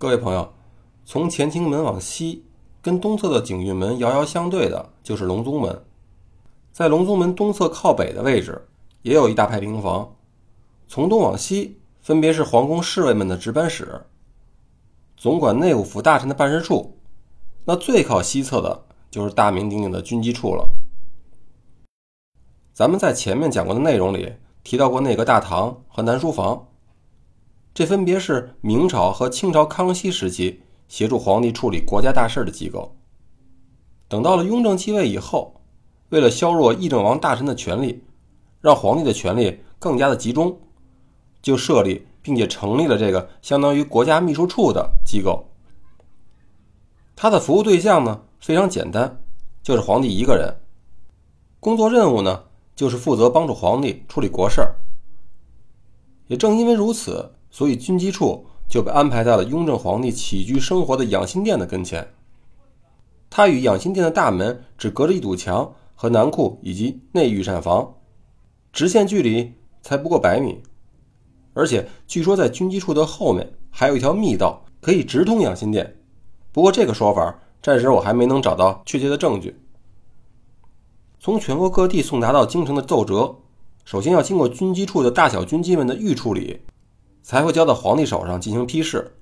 各位朋友，从乾清门往西，跟东侧的景运门遥遥相对的就是隆宗门。在隆宗门东侧靠北的位置，也有一大排平房。从东往西，分别是皇宫侍卫们的值班室，总管内务府大臣的办事处。那最靠西侧的，就是大名鼎鼎的军机处了。咱们在前面讲过的内容里提到过内阁大堂和南书房。这分别是明朝和清朝康熙时期协助皇帝处理国家大事的机构。等到了雍正继位以后，为了削弱议政王大臣的权力，让皇帝的权力更加的集中，就设立并且成立了这个相当于国家秘书处的机构。他的服务对象呢非常简单，就是皇帝一个人。工作任务呢就是负责帮助皇帝处理国事儿。也正因为如此。所以军机处就被安排在了雍正皇帝起居生活的养心殿的跟前。它与养心殿的大门只隔着一堵墙和南库以及内御膳房，直线距离才不过百米。而且据说在军机处的后面还有一条密道可以直通养心殿，不过这个说法暂时我还没能找到确切的证据。从全国各地送达到京城的奏折，首先要经过军机处的大小军机们的预处理。才会交到皇帝手上进行批示，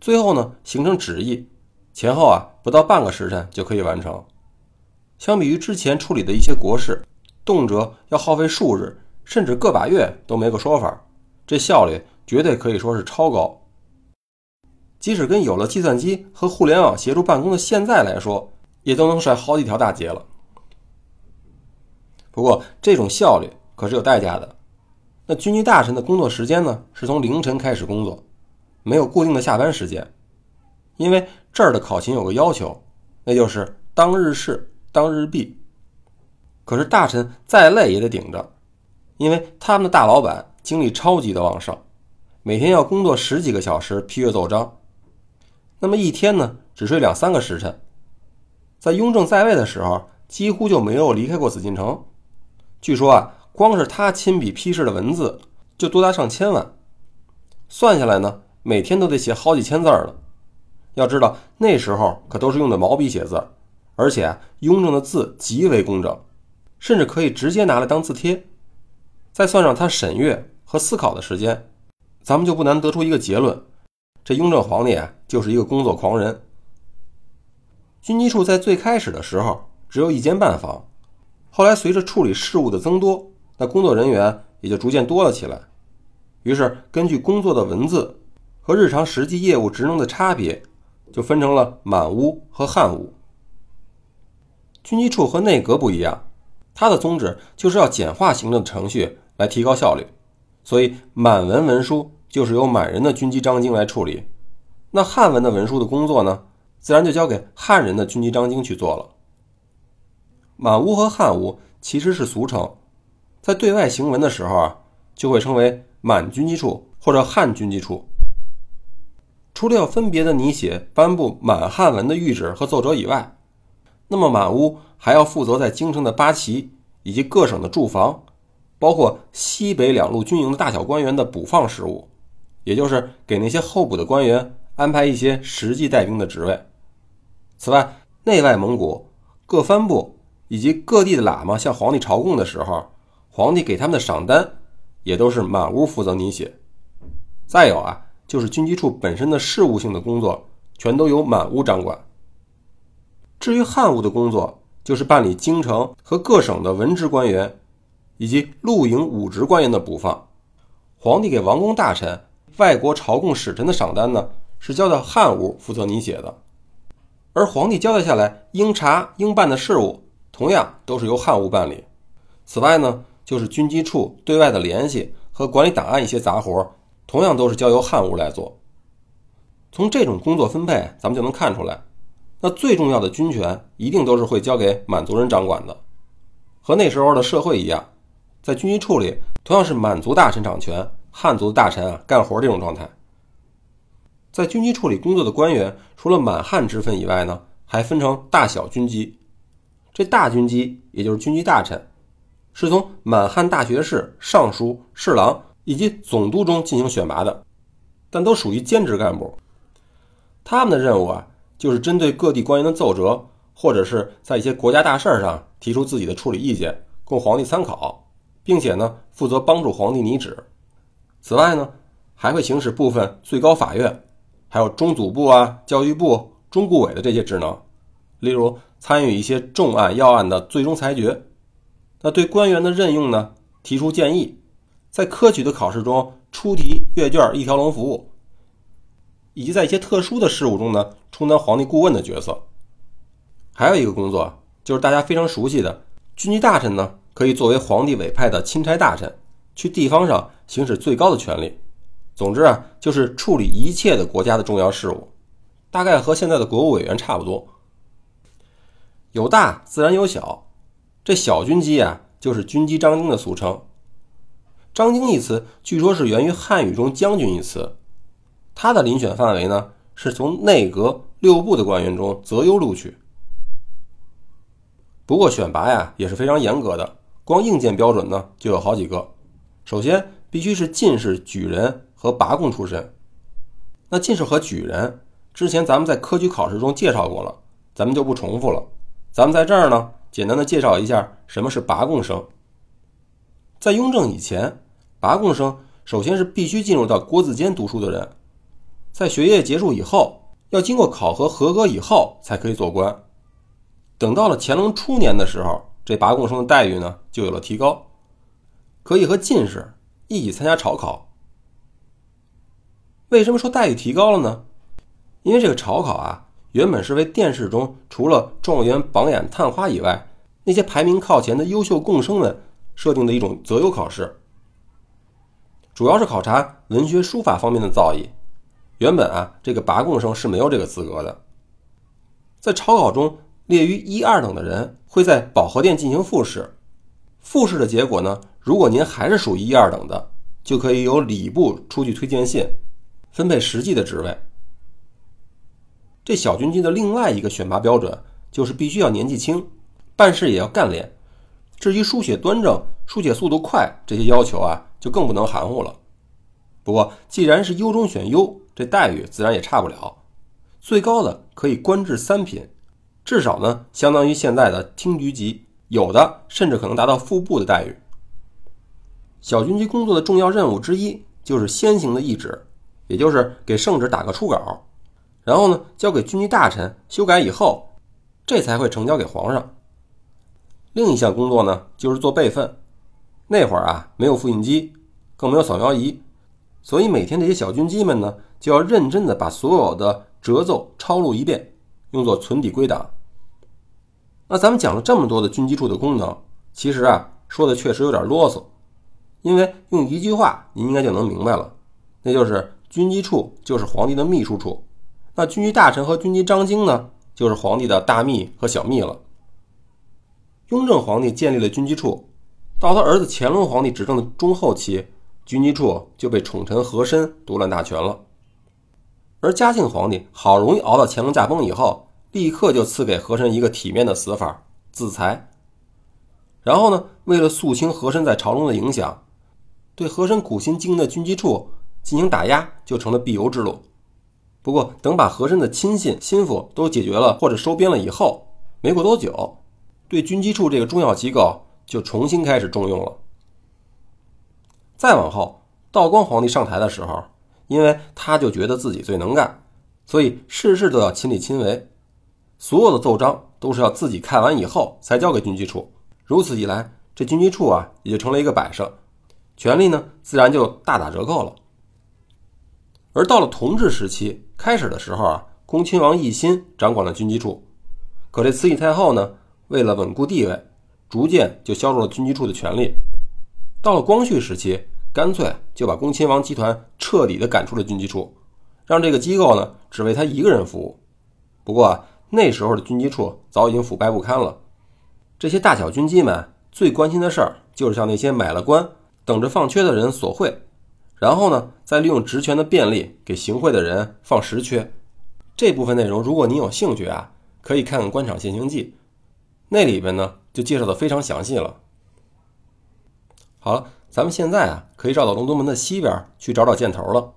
最后呢形成旨意，前后啊不到半个时辰就可以完成。相比于之前处理的一些国事，动辄要耗费数日甚至个把月都没个说法，这效率绝对可以说是超高。即使跟有了计算机和互联网协助办公的现在来说，也都能甩好几条大街了。不过这种效率可是有代价的。那军机大臣的工作时间呢？是从凌晨开始工作，没有固定的下班时间，因为这儿的考勤有个要求，那就是当日事当日毕。可是大臣再累也得顶着，因为他们的大老板精力超级的旺盛，每天要工作十几个小时批阅奏章，那么一天呢只睡两三个时辰。在雍正在位的时候，几乎就没有离开过紫禁城。据说啊。光是他亲笔批示的文字就多达上千万，算下来呢，每天都得写好几千字了。要知道那时候可都是用的毛笔写字，而且啊雍正的字极为工整，甚至可以直接拿来当字帖。再算上他审阅和思考的时间，咱们就不难得出一个结论：这雍正皇帝啊，就是一个工作狂人。军机处在最开始的时候只有一间办房，后来随着处理事务的增多。那工作人员也就逐渐多了起来，于是根据工作的文字和日常实际业务职能的差别，就分成了满屋和汉屋。军机处和内阁不一样，它的宗旨就是要简化行政程序来提高效率，所以满文文书就是由满人的军机章京来处理，那汉文的文书的工作呢，自然就交给汉人的军机章京去做了。满屋和汉屋其实是俗称。在对外行文的时候啊，就会称为满军机处或者汉军机处。除了要分别的拟写颁布满汉文的谕旨和奏折以外，那么满屋还要负责在京城的八旗以及各省的驻防，包括西北两路军营的大小官员的补放事务，也就是给那些候补的官员安排一些实际带兵的职位。此外，内外蒙古各藩部以及各地的喇嘛向皇帝朝贡的时候。皇帝给他们的赏单，也都是满屋负责拟写。再有啊，就是军机处本身的事务性的工作，全都由满屋掌管。至于汉务的工作，就是办理京城和各省的文职官员以及陆营武职官员的补放。皇帝给王公大臣、外国朝贡使臣的赏单呢，是交到汉屋负责拟写的。而皇帝交代下来应查应办的事务，同样都是由汉务办理。此外呢，就是军机处对外的联系和管理档案一些杂活，同样都是交由汉务来做。从这种工作分配，咱们就能看出来，那最重要的军权一定都是会交给满族人掌管的。和那时候的社会一样，在军机处里同样是满族大臣掌权，汉族的大臣啊干活这种状态。在军机处里工作的官员，除了满汉之分以外呢，还分成大小军机。这大军机也就是军机大臣。是从满汉大学士、尚书、侍郎以及总督中进行选拔的，但都属于兼职干部。他们的任务啊，就是针对各地官员的奏折，或者是在一些国家大事上提出自己的处理意见，供皇帝参考，并且呢，负责帮助皇帝拟旨。此外呢，还会行使部分最高法院，还有中组部啊、教育部、中顾委的这些职能，例如参与一些重案要案的最终裁决。那对官员的任用呢，提出建议，在科举的考试中出题阅卷一条龙服务，以及在一些特殊的事务中呢，充当皇帝顾问的角色。还有一个工作就是大家非常熟悉的军机大臣呢，可以作为皇帝委派的钦差大臣，去地方上行使最高的权力。总之啊，就是处理一切的国家的重要事务，大概和现在的国务委员差不多。有大自然有小。这小军机啊，就是军机张京的俗称。张京一词，据说是源于汉语中“将军”一词。他的遴选范围呢，是从内阁六部的官员中择优录取。不过选拔呀也是非常严格的，光硬件标准呢就有好几个。首先必须是进士、举人和拔贡出身。那进士和举人，之前咱们在科举考试中介绍过了，咱们就不重复了。咱们在这儿呢。简单的介绍一下什么是拔贡生。在雍正以前，拔贡生首先是必须进入到国子监读书的人，在学业结束以后，要经过考核合格以后才可以做官。等到了乾隆初年的时候，这拔贡生的待遇呢就有了提高，可以和进士一起参加朝考。为什么说待遇提高了呢？因为这个朝考啊。原本是为殿试中除了状元、榜眼、探花以外，那些排名靠前的优秀贡生们设定的一种择优考试，主要是考察文学书法方面的造诣。原本啊，这个拔贡生是没有这个资格的。在朝考中列于一二等的人，会在保和殿进行复试。复试的结果呢，如果您还是属于一二等的，就可以由礼部出具推荐信，分配实际的职位。这小军机的另外一个选拔标准就是必须要年纪轻，办事也要干练。至于书写端正、书写速度快这些要求啊，就更不能含糊了。不过，既然是优中选优，这待遇自然也差不了。最高的可以官至三品，至少呢相当于现在的厅局级，有的甚至可能达到副部的待遇。小军机工作的重要任务之一就是先行的议旨，也就是给圣旨打个初稿。然后呢，交给军机大臣修改以后，这才会呈交给皇上。另一项工作呢，就是做备份。那会儿啊，没有复印机，更没有扫描仪，所以每天这些小军机们呢，就要认真的把所有的折奏抄录一遍，用作存底归档。那咱们讲了这么多的军机处的功能，其实啊，说的确实有点啰嗦，因为用一句话您应该就能明白了，那就是军机处就是皇帝的秘书处。那军机大臣和军机张京呢，就是皇帝的大秘和小秘了。雍正皇帝建立了军机处，到他儿子乾隆皇帝执政的中后期，军机处就被宠臣和珅独揽大权了。而嘉庆皇帝好容易熬到乾隆驾崩以后，立刻就赐给和珅一个体面的死法——自裁。然后呢，为了肃清和珅在朝中的影响，对和珅苦心经营的军机处进行打压，就成了必由之路。不过，等把和珅的亲信、心腹都解决了或者收编了以后，没过多久，对军机处这个重要机构就重新开始重用了。再往后，道光皇帝上台的时候，因为他就觉得自己最能干，所以事事都要亲力亲为，所有的奏章都是要自己看完以后才交给军机处。如此一来，这军机处啊也就成了一个摆设，权力呢自然就大打折扣了。而到了同治时期开始的时候啊，恭亲王奕欣掌管了军机处，可这慈禧太后呢，为了稳固地位，逐渐就削弱了军机处的权力。到了光绪时期，干脆就把恭亲王集团彻底的赶出了军机处，让这个机构呢只为他一个人服务。不过那时候的军机处早已经腐败不堪了，这些大小军机们最关心的事儿就是向那些买了官等着放缺的人索贿。然后呢，再利用职权的便利给行贿的人放实缺。这部分内容，如果您有兴趣啊，可以看看《官场现形记》，那里边呢就介绍的非常详细了。好了，咱们现在啊可以绕到龙东门的西边去找找箭头了。